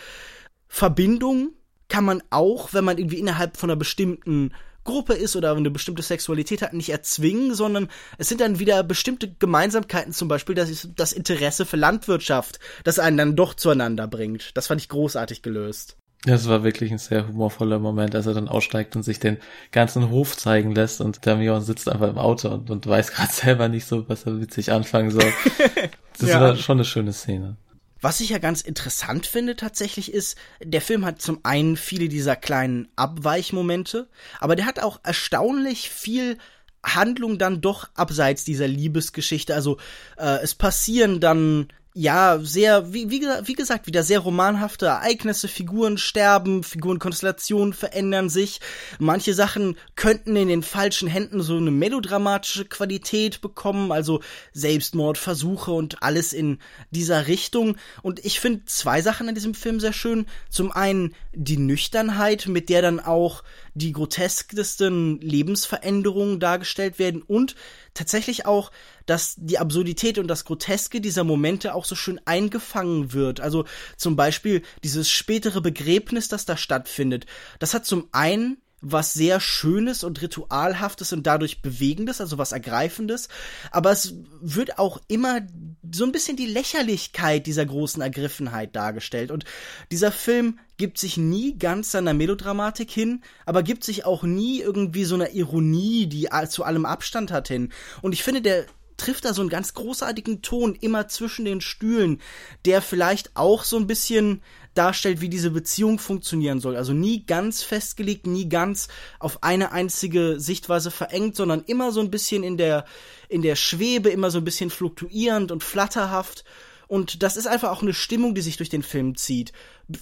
Verbindung kann man auch, wenn man irgendwie innerhalb von einer bestimmten Gruppe ist oder eine bestimmte Sexualität hat, nicht erzwingen, sondern es sind dann wieder bestimmte Gemeinsamkeiten, zum Beispiel das, das Interesse für Landwirtschaft, das einen dann doch zueinander bringt. Das fand ich großartig gelöst. Das war wirklich ein sehr humorvoller Moment, als er dann aussteigt und sich den ganzen Hof zeigen lässt und Damian sitzt einfach im Auto und, und weiß [laughs] gerade selber nicht so, was er witzig anfangen soll. [laughs] Das ja. war schon eine schöne Szene. Was ich ja ganz interessant finde tatsächlich ist, der Film hat zum einen viele dieser kleinen Abweichmomente, aber der hat auch erstaunlich viel Handlung dann doch abseits dieser Liebesgeschichte. Also äh, es passieren dann ja, sehr, wie, wie, wie gesagt, wieder sehr romanhafte Ereignisse, Figuren sterben, Figurenkonstellationen verändern sich. Manche Sachen könnten in den falschen Händen so eine melodramatische Qualität bekommen, also Selbstmordversuche und alles in dieser Richtung. Und ich finde zwei Sachen an diesem Film sehr schön. Zum einen die Nüchternheit, mit der dann auch die groteskesten Lebensveränderungen dargestellt werden und tatsächlich auch, dass die Absurdität und das Groteske dieser Momente auch so schön eingefangen wird. Also zum Beispiel dieses spätere Begräbnis, das da stattfindet. Das hat zum einen was sehr Schönes und Ritualhaftes und dadurch Bewegendes, also was Ergreifendes. Aber es wird auch immer so ein bisschen die Lächerlichkeit dieser großen Ergriffenheit dargestellt. Und dieser Film gibt sich nie ganz seiner Melodramatik hin, aber gibt sich auch nie irgendwie so einer Ironie, die zu allem Abstand hat hin. Und ich finde, der trifft da so einen ganz großartigen Ton immer zwischen den Stühlen, der vielleicht auch so ein bisschen darstellt, wie diese Beziehung funktionieren soll. Also nie ganz festgelegt, nie ganz auf eine einzige Sichtweise verengt, sondern immer so ein bisschen in der, in der Schwebe, immer so ein bisschen fluktuierend und flatterhaft. Und das ist einfach auch eine Stimmung, die sich durch den Film zieht.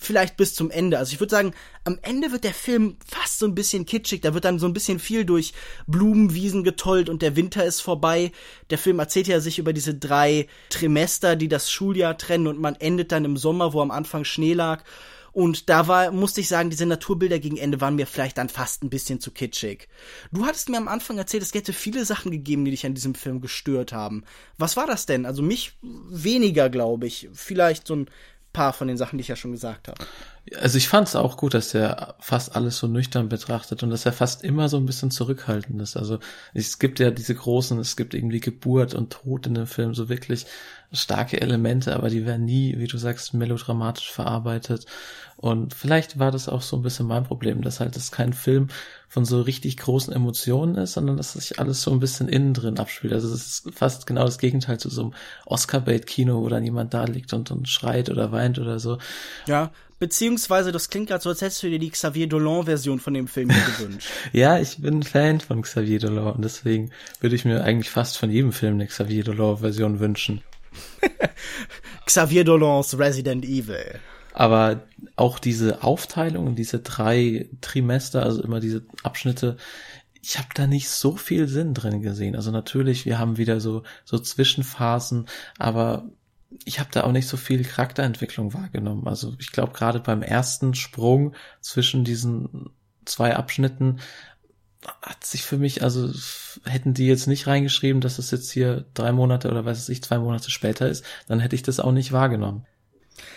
Vielleicht bis zum Ende. Also ich würde sagen, am Ende wird der Film fast so ein bisschen kitschig. Da wird dann so ein bisschen viel durch Blumenwiesen getollt und der Winter ist vorbei. Der Film erzählt ja sich über diese drei Trimester, die das Schuljahr trennen und man endet dann im Sommer, wo am Anfang Schnee lag. Und da war, musste ich sagen, diese Naturbilder gegen Ende waren mir vielleicht dann fast ein bisschen zu kitschig. Du hattest mir am Anfang erzählt, es hätte viele Sachen gegeben, die dich an diesem Film gestört haben. Was war das denn? Also mich weniger, glaube ich. Vielleicht so ein paar von den Sachen, die ich ja schon gesagt habe. Also ich fand es auch gut, dass er fast alles so nüchtern betrachtet und dass er fast immer so ein bisschen zurückhaltend ist. Also es gibt ja diese großen, es gibt irgendwie Geburt und Tod in dem Film, so wirklich starke Elemente, aber die werden nie, wie du sagst, melodramatisch verarbeitet. Und vielleicht war das auch so ein bisschen mein Problem, dass halt das kein Film von so richtig großen Emotionen ist, sondern dass sich alles so ein bisschen innen drin abspielt. Also es ist fast genau das Gegenteil zu so einem Oscar-Bait-Kino, wo dann jemand da liegt und, und schreit oder weint oder so. Ja, beziehungsweise das klingt gerade so, als hättest du dir die Xavier Dolan-Version von dem Film [laughs] gewünscht. ja, ich bin ein Fan von Xavier Dolan und deswegen würde ich mir eigentlich fast von jedem Film eine Xavier Dolan-Version wünschen. [laughs] Xavier Dolans Resident Evil. Aber auch diese Aufteilung, diese drei Trimester, also immer diese Abschnitte, ich habe da nicht so viel Sinn drin gesehen. Also natürlich, wir haben wieder so so Zwischenphasen, aber ich habe da auch nicht so viel Charakterentwicklung wahrgenommen. Also ich glaube gerade beim ersten Sprung zwischen diesen zwei Abschnitten hat sich für mich, also hätten die jetzt nicht reingeschrieben, dass es jetzt hier drei Monate oder weiß ich, zwei Monate später ist, dann hätte ich das auch nicht wahrgenommen.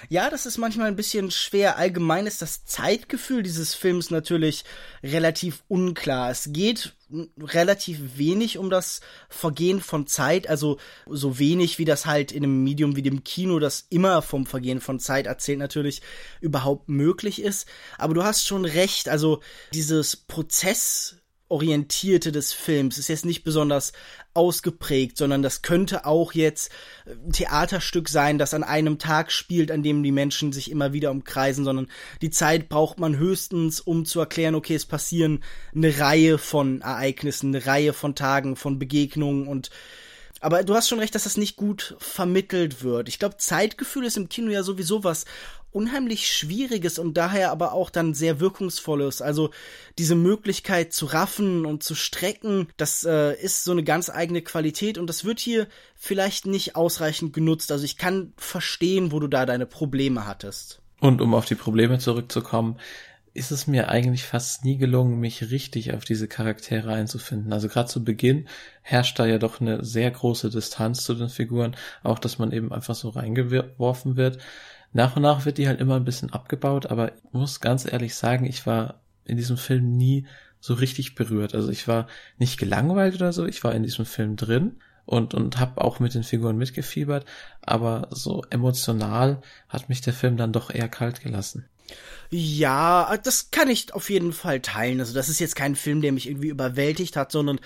Ja, das ist manchmal ein bisschen schwer. Allgemein ist das Zeitgefühl dieses Films natürlich relativ unklar. Es geht relativ wenig um das Vergehen von Zeit, also so wenig wie das halt in einem Medium wie dem Kino, das immer vom Vergehen von Zeit erzählt, natürlich überhaupt möglich ist. Aber du hast schon recht, also dieses Prozess Orientierte des Films ist jetzt nicht besonders ausgeprägt, sondern das könnte auch jetzt ein Theaterstück sein, das an einem Tag spielt, an dem die Menschen sich immer wieder umkreisen, sondern die Zeit braucht man höchstens, um zu erklären, okay, es passieren eine Reihe von Ereignissen, eine Reihe von Tagen, von Begegnungen und aber du hast schon recht, dass das nicht gut vermittelt wird. Ich glaube, Zeitgefühl ist im Kino ja sowieso was unheimlich Schwieriges und daher aber auch dann sehr Wirkungsvolles. Also diese Möglichkeit zu raffen und zu strecken, das äh, ist so eine ganz eigene Qualität und das wird hier vielleicht nicht ausreichend genutzt. Also ich kann verstehen, wo du da deine Probleme hattest. Und um auf die Probleme zurückzukommen, ist es mir eigentlich fast nie gelungen, mich richtig auf diese Charaktere einzufinden. Also gerade zu Beginn herrscht da ja doch eine sehr große Distanz zu den Figuren, auch dass man eben einfach so reingeworfen wird. Nach und nach wird die halt immer ein bisschen abgebaut, aber ich muss ganz ehrlich sagen, ich war in diesem Film nie so richtig berührt. Also ich war nicht gelangweilt oder so, ich war in diesem Film drin und und habe auch mit den Figuren mitgefiebert, aber so emotional hat mich der Film dann doch eher kalt gelassen. Ja, das kann ich auf jeden Fall teilen. Also das ist jetzt kein Film, der mich irgendwie überwältigt hat, sondern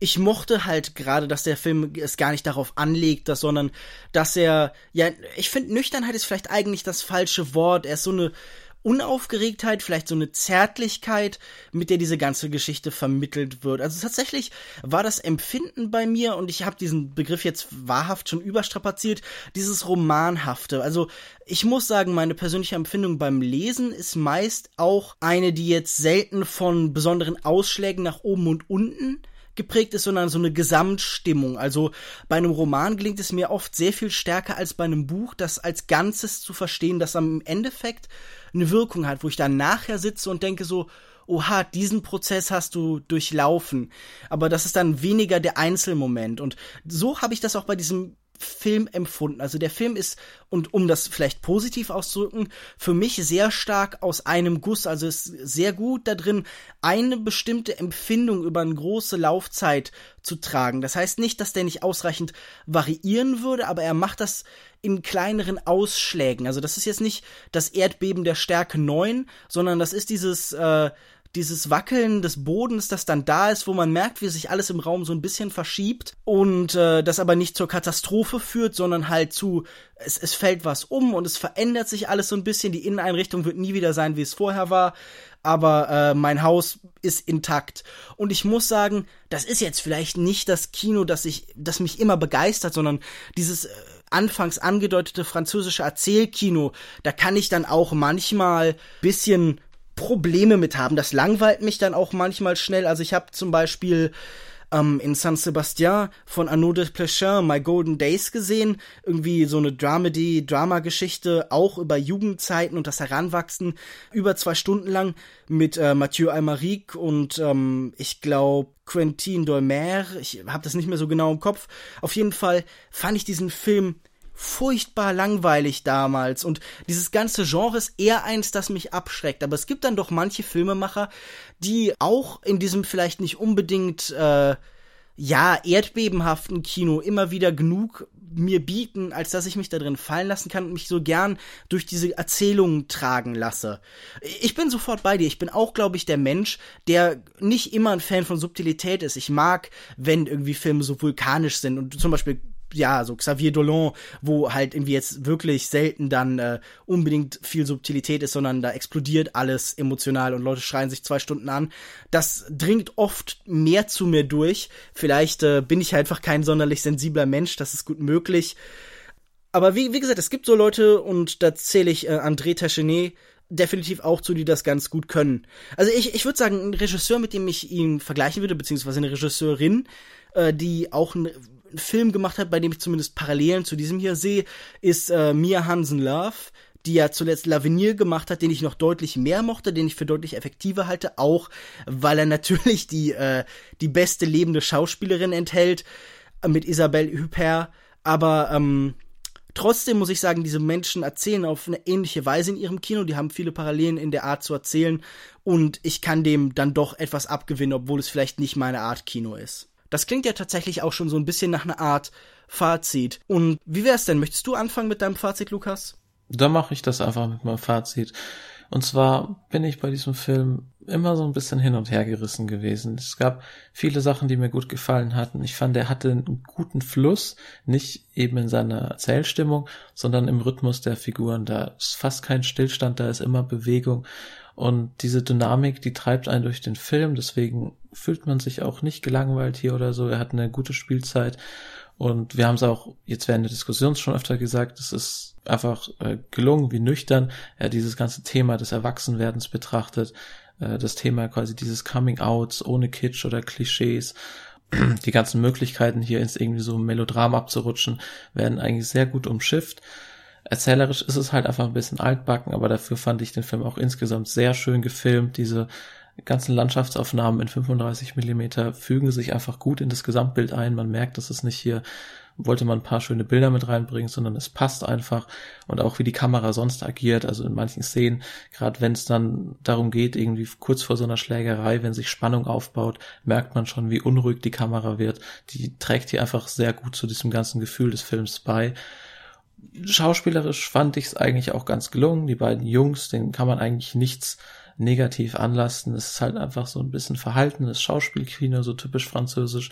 ich mochte halt gerade, dass der Film es gar nicht darauf anlegt, dass, sondern dass er, ja, ich finde, Nüchternheit ist vielleicht eigentlich das falsche Wort. Er ist so eine Unaufgeregtheit, vielleicht so eine Zärtlichkeit, mit der diese ganze Geschichte vermittelt wird. Also tatsächlich war das Empfinden bei mir, und ich habe diesen Begriff jetzt wahrhaft schon überstrapaziert, dieses Romanhafte. Also ich muss sagen, meine persönliche Empfindung beim Lesen ist meist auch eine, die jetzt selten von besonderen Ausschlägen nach oben und unten geprägt ist, sondern so eine Gesamtstimmung. Also bei einem Roman gelingt es mir oft sehr viel stärker als bei einem Buch, das als Ganzes zu verstehen, das am Endeffekt eine Wirkung hat, wo ich dann nachher sitze und denke so, oha, diesen Prozess hast du durchlaufen. Aber das ist dann weniger der Einzelmoment. Und so habe ich das auch bei diesem Film empfunden. Also der Film ist, und um das vielleicht positiv auszudrücken, für mich sehr stark aus einem Guss. Also ist sehr gut da drin, eine bestimmte Empfindung über eine große Laufzeit zu tragen. Das heißt nicht, dass der nicht ausreichend variieren würde, aber er macht das in kleineren Ausschlägen. Also das ist jetzt nicht das Erdbeben der Stärke 9, sondern das ist dieses äh, dieses Wackeln des Bodens, das dann da ist, wo man merkt, wie sich alles im Raum so ein bisschen verschiebt und äh, das aber nicht zur Katastrophe führt, sondern halt zu, es, es fällt was um und es verändert sich alles so ein bisschen. Die Inneneinrichtung wird nie wieder sein, wie es vorher war, aber äh, mein Haus ist intakt. Und ich muss sagen, das ist jetzt vielleicht nicht das Kino, das ich, das mich immer begeistert, sondern dieses äh, anfangs angedeutete französische Erzählkino, da kann ich dann auch manchmal bisschen Probleme mit haben. Das langweilt mich dann auch manchmal schnell. Also ich habe zum Beispiel ähm, in San Sebastian von Arnaud de Plechin My Golden Days gesehen. Irgendwie so eine Dramedy, Drama-Geschichte, auch über Jugendzeiten und das Heranwachsen. Über zwei Stunden lang mit äh, Mathieu Almaric und ähm, ich glaube Quentin Dolmer. Ich habe das nicht mehr so genau im Kopf. Auf jeden Fall fand ich diesen Film furchtbar langweilig damals und dieses ganze Genre ist eher eins, das mich abschreckt. Aber es gibt dann doch manche Filmemacher, die auch in diesem vielleicht nicht unbedingt äh, ja erdbebenhaften Kino immer wieder genug mir bieten, als dass ich mich da drin fallen lassen kann und mich so gern durch diese Erzählungen tragen lasse. Ich bin sofort bei dir. Ich bin auch, glaube ich, der Mensch, der nicht immer ein Fan von Subtilität ist. Ich mag, wenn irgendwie Filme so vulkanisch sind und zum Beispiel ja, so Xavier Dolan, wo halt irgendwie jetzt wirklich selten dann äh, unbedingt viel Subtilität ist, sondern da explodiert alles emotional und Leute schreien sich zwei Stunden an. Das dringt oft mehr zu mir durch. Vielleicht äh, bin ich einfach kein sonderlich sensibler Mensch, das ist gut möglich. Aber wie, wie gesagt, es gibt so Leute, und da zähle ich äh, André Tachenet definitiv auch zu, die das ganz gut können. Also ich, ich würde sagen, ein Regisseur, mit dem ich ihn vergleichen würde, beziehungsweise eine Regisseurin, äh, die auch ein Film gemacht hat, bei dem ich zumindest Parallelen zu diesem hier sehe, ist äh, Mia Hansen Love, die ja zuletzt Lavenir gemacht hat, den ich noch deutlich mehr mochte, den ich für deutlich effektiver halte, auch weil er natürlich die, äh, die beste lebende Schauspielerin enthält, äh, mit Isabelle Huppert, aber ähm, trotzdem muss ich sagen, diese Menschen erzählen auf eine ähnliche Weise in ihrem Kino, die haben viele Parallelen in der Art zu erzählen. Und ich kann dem dann doch etwas abgewinnen, obwohl es vielleicht nicht meine Art Kino ist. Das klingt ja tatsächlich auch schon so ein bisschen nach einer Art Fazit. Und wie wär's denn? Möchtest du anfangen mit deinem Fazit, Lukas? Da mache ich das einfach mit meinem Fazit. Und zwar bin ich bei diesem Film immer so ein bisschen hin und her gerissen gewesen. Es gab viele Sachen, die mir gut gefallen hatten. Ich fand, er hatte einen guten Fluss, nicht eben in seiner Erzählstimmung, sondern im Rhythmus der Figuren. Da ist fast kein Stillstand, da ist immer Bewegung. Und diese Dynamik, die treibt einen durch den Film, deswegen fühlt man sich auch nicht gelangweilt hier oder so. Er hat eine gute Spielzeit. Und wir haben es auch jetzt während der Diskussion schon öfter gesagt, es ist einfach äh, gelungen, wie nüchtern er dieses ganze Thema des Erwachsenwerdens betrachtet. Äh, das Thema quasi dieses Coming-Outs ohne Kitsch oder Klischees. Die ganzen Möglichkeiten hier ins irgendwie so Melodram abzurutschen, werden eigentlich sehr gut umschifft. Erzählerisch ist es halt einfach ein bisschen altbacken, aber dafür fand ich den Film auch insgesamt sehr schön gefilmt. Diese ganzen Landschaftsaufnahmen in 35 Millimeter fügen sich einfach gut in das Gesamtbild ein. Man merkt, dass es nicht hier wollte man ein paar schöne Bilder mit reinbringen, sondern es passt einfach und auch wie die Kamera sonst agiert, also in manchen Szenen, gerade wenn es dann darum geht, irgendwie kurz vor so einer Schlägerei, wenn sich Spannung aufbaut, merkt man schon, wie unruhig die Kamera wird. Die trägt hier einfach sehr gut zu diesem ganzen Gefühl des Films bei schauspielerisch fand ich es eigentlich auch ganz gelungen. Die beiden Jungs, denen kann man eigentlich nichts negativ anlasten. Es ist halt einfach so ein bisschen verhaltenes Schauspielkino, so typisch französisch.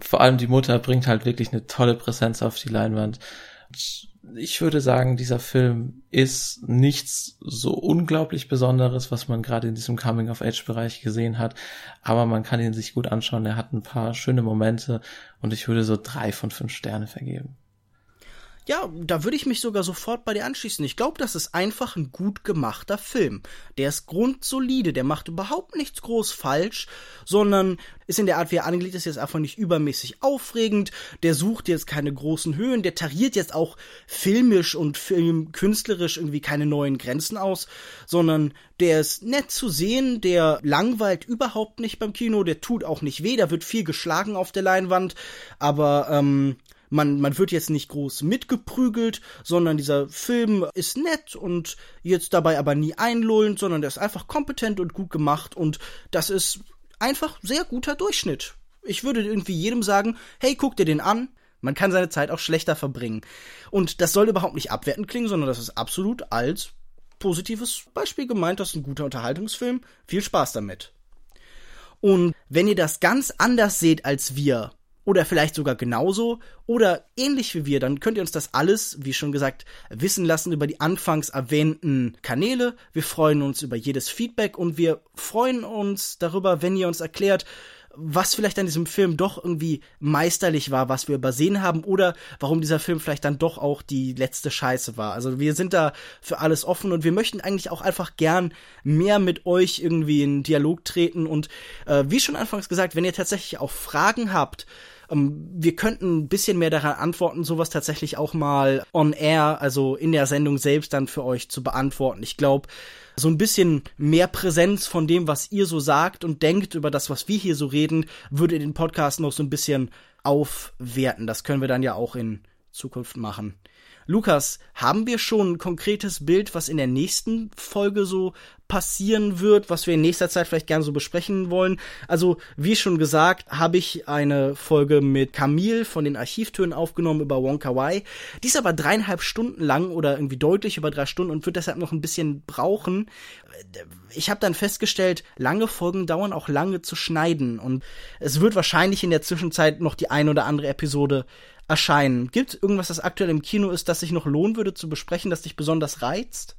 Vor allem die Mutter bringt halt wirklich eine tolle Präsenz auf die Leinwand. Ich würde sagen, dieser Film ist nichts so unglaublich Besonderes, was man gerade in diesem Coming-of-Age-Bereich gesehen hat, aber man kann ihn sich gut anschauen. Er hat ein paar schöne Momente und ich würde so drei von fünf Sterne vergeben. Ja, da würde ich mich sogar sofort bei dir anschließen. Ich glaube, das ist einfach ein gut gemachter Film. Der ist grundsolide, der macht überhaupt nichts groß falsch, sondern ist in der Art, wie er angelegt ist, jetzt einfach nicht übermäßig aufregend. Der sucht jetzt keine großen Höhen, der tariert jetzt auch filmisch und filmkünstlerisch irgendwie keine neuen Grenzen aus, sondern der ist nett zu sehen, der langweilt überhaupt nicht beim Kino, der tut auch nicht weh, da wird viel geschlagen auf der Leinwand, aber ähm, man, man wird jetzt nicht groß mitgeprügelt, sondern dieser Film ist nett und jetzt dabei aber nie einlullend, sondern der ist einfach kompetent und gut gemacht und das ist einfach sehr guter Durchschnitt. Ich würde irgendwie jedem sagen, hey, guck dir den an. Man kann seine Zeit auch schlechter verbringen. Und das soll überhaupt nicht abwertend klingen, sondern das ist absolut als positives Beispiel gemeint. Das ist ein guter Unterhaltungsfilm. Viel Spaß damit. Und wenn ihr das ganz anders seht als wir, oder vielleicht sogar genauso oder ähnlich wie wir, dann könnt ihr uns das alles, wie schon gesagt, wissen lassen über die anfangs erwähnten Kanäle. Wir freuen uns über jedes Feedback und wir freuen uns darüber, wenn ihr uns erklärt, was vielleicht an diesem Film doch irgendwie meisterlich war, was wir übersehen haben oder warum dieser Film vielleicht dann doch auch die letzte Scheiße war. Also wir sind da für alles offen und wir möchten eigentlich auch einfach gern mehr mit euch irgendwie in Dialog treten und äh, wie schon anfangs gesagt, wenn ihr tatsächlich auch Fragen habt, wir könnten ein bisschen mehr daran antworten, sowas tatsächlich auch mal on air, also in der Sendung selbst dann für euch zu beantworten. Ich glaube, so ein bisschen mehr Präsenz von dem, was ihr so sagt und denkt über das, was wir hier so reden, würde den Podcast noch so ein bisschen aufwerten. Das können wir dann ja auch in Zukunft machen. Lukas, haben wir schon ein konkretes Bild, was in der nächsten Folge so passieren wird, was wir in nächster Zeit vielleicht gerne so besprechen wollen? Also, wie schon gesagt, habe ich eine Folge mit Camille von den Archivtönen aufgenommen über Wonka Wai. Die ist aber dreieinhalb Stunden lang oder irgendwie deutlich über drei Stunden und wird deshalb noch ein bisschen brauchen. Ich habe dann festgestellt, lange Folgen dauern auch lange zu schneiden und es wird wahrscheinlich in der Zwischenzeit noch die ein oder andere Episode erscheinen. Gibt irgendwas, das aktuell im Kino ist, das sich noch lohnen würde zu besprechen, das dich besonders reizt?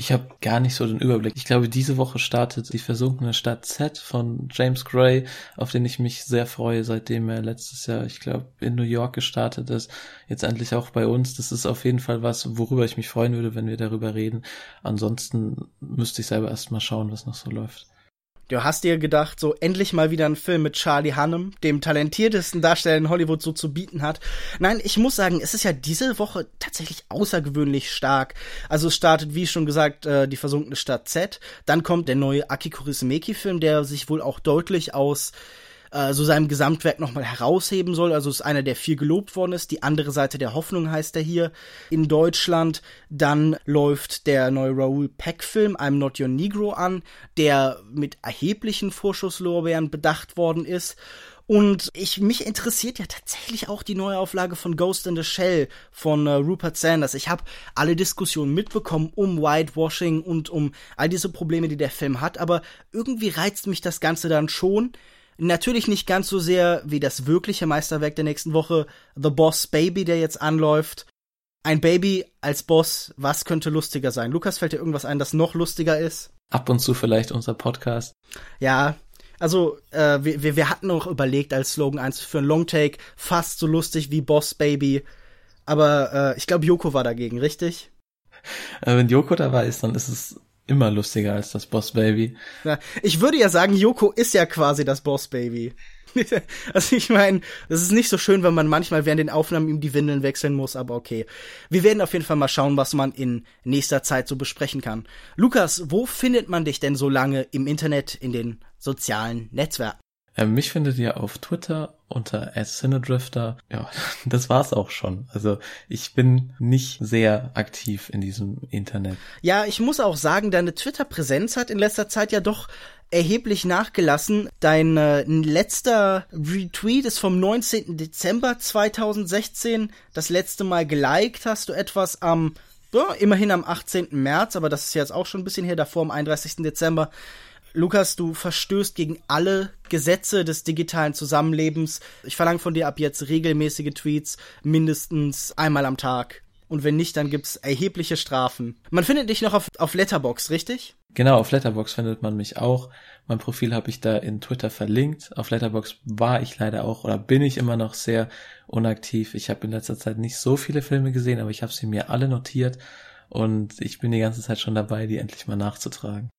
Ich habe gar nicht so den Überblick. Ich glaube, diese Woche startet die versunkene Stadt Z von James Gray, auf den ich mich sehr freue, seitdem er letztes Jahr, ich glaube, in New York gestartet ist. Jetzt endlich auch bei uns. Das ist auf jeden Fall was, worüber ich mich freuen würde, wenn wir darüber reden. Ansonsten müsste ich selber erst mal schauen, was noch so läuft. Du hast dir gedacht, so endlich mal wieder ein Film mit Charlie Hunnam, dem talentiertesten Darsteller in Hollywood so zu bieten hat. Nein, ich muss sagen, es ist ja diese Woche tatsächlich außergewöhnlich stark. Also es startet, wie schon gesagt, äh, die versunkene Stadt Z. Dann kommt der neue Aki Kaurismäki-Film, der sich wohl auch deutlich aus äh, so seinem Gesamtwerk nochmal herausheben soll. Also ist einer, der viel gelobt worden ist. Die andere Seite der Hoffnung heißt er hier in Deutschland. Dann läuft der neue Raoul Peck-Film I'm Not Your Negro an, der mit erheblichen Vorschusslorbeeren bedacht worden ist. Und ich, mich interessiert ja tatsächlich auch die Neuauflage von Ghost in the Shell von äh, Rupert Sanders. Ich habe alle Diskussionen mitbekommen um Whitewashing und um all diese Probleme, die der Film hat, aber irgendwie reizt mich das Ganze dann schon. Natürlich nicht ganz so sehr wie das wirkliche Meisterwerk der nächsten Woche, The Boss Baby, der jetzt anläuft. Ein Baby als Boss, was könnte lustiger sein? Lukas, fällt dir irgendwas ein, das noch lustiger ist? Ab und zu vielleicht unser Podcast. Ja, also äh, wir, wir hatten noch überlegt, als Slogan eins für ein Longtake fast so lustig wie Boss Baby. Aber äh, ich glaube, Joko war dagegen, richtig? Äh, wenn Joko dabei ist, dann ist es immer lustiger als das Boss Baby. Ja, ich würde ja sagen, Yoko ist ja quasi das Boss Baby. [laughs] also ich meine, das ist nicht so schön, wenn man manchmal während den Aufnahmen ihm die Windeln wechseln muss, aber okay. Wir werden auf jeden Fall mal schauen, was man in nächster Zeit so besprechen kann. Lukas, wo findet man dich denn so lange im Internet, in den sozialen Netzwerken? Äh, mich findet ihr auf Twitter unter Cinedrifter. Ja, [laughs] das war's auch schon. Also ich bin nicht sehr aktiv in diesem Internet. Ja, ich muss auch sagen, deine Twitter-Präsenz hat in letzter Zeit ja doch erheblich nachgelassen. Dein äh, letzter Retweet ist vom 19. Dezember 2016. Das letzte Mal geliked hast du etwas am, ja, immerhin am 18. März, aber das ist jetzt auch schon ein bisschen her, davor am 31. Dezember. Lukas, du verstößt gegen alle Gesetze des digitalen Zusammenlebens. Ich verlange von dir ab jetzt regelmäßige Tweets, mindestens einmal am Tag. Und wenn nicht, dann gibt's erhebliche Strafen. Man findet dich noch auf, auf Letterbox, richtig? Genau, auf Letterbox findet man mich auch. Mein Profil habe ich da in Twitter verlinkt. Auf Letterbox war ich leider auch oder bin ich immer noch sehr unaktiv. Ich habe in letzter Zeit nicht so viele Filme gesehen, aber ich habe sie mir alle notiert und ich bin die ganze Zeit schon dabei, die endlich mal nachzutragen.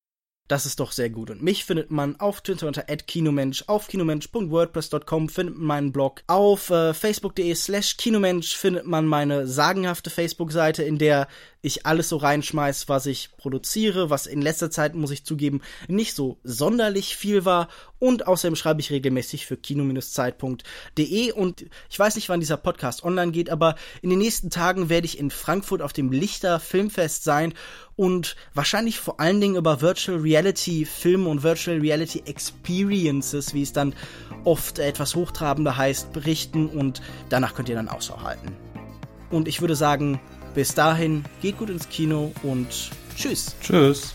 Das ist doch sehr gut. Und mich findet man auf Twitter unter @kinomensch, auf kinomensch.wordpress.com findet man meinen Blog, auf äh, facebook.de slash kinomensch findet man meine sagenhafte Facebook-Seite, in der ich alles so reinschmeiß, was ich produziere, was in letzter Zeit, muss ich zugeben, nicht so sonderlich viel war. Und außerdem schreibe ich regelmäßig für kino-zeit.de und ich weiß nicht, wann dieser Podcast online geht, aber in den nächsten Tagen werde ich in Frankfurt auf dem Lichter Filmfest sein und wahrscheinlich vor allen Dingen über Virtual Reality Filme und Virtual Reality Experiences, wie es dann oft etwas hochtrabender heißt, berichten und danach könnt ihr dann Ausschau halten. Und ich würde sagen, bis dahin, geht gut ins Kino und tschüss. Tschüss.